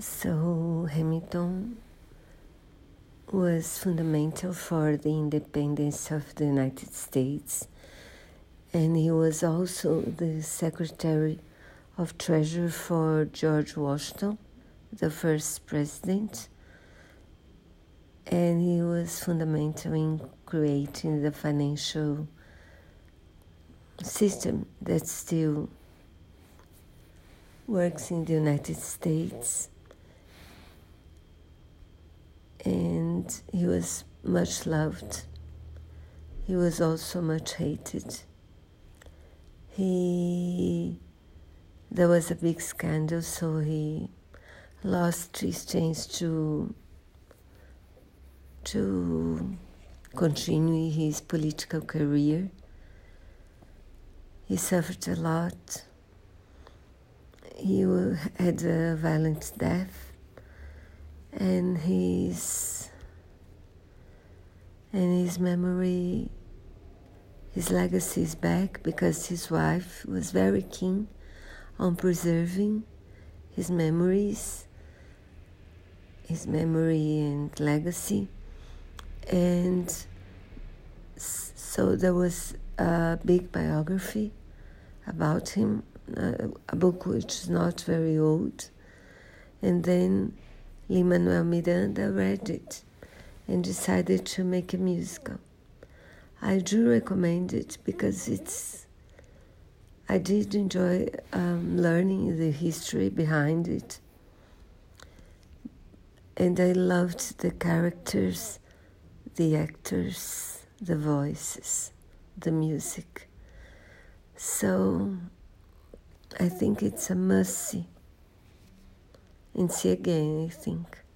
So Hamilton was fundamental for the independence of the United States, and he was also the Secretary of Treasury for George Washington, the first president, and he was fundamental in creating the financial system that still works in the United States. And he was much loved. He was also much hated. He there was a big scandal, so he lost his chance to to continue his political career. He suffered a lot. He had a violent death, and his and his memory, his legacy is back because his wife was very keen on preserving his memories, his memory and legacy, and so there was a big biography about him, uh, a book which is not very old. And then Lin-Manuel Miranda read it and decided to make a musical. I do recommend it because it's. I did enjoy um, learning the history behind it, and I loved the characters, the actors, the voices, the music. So I think it's a mercy and see again, I think.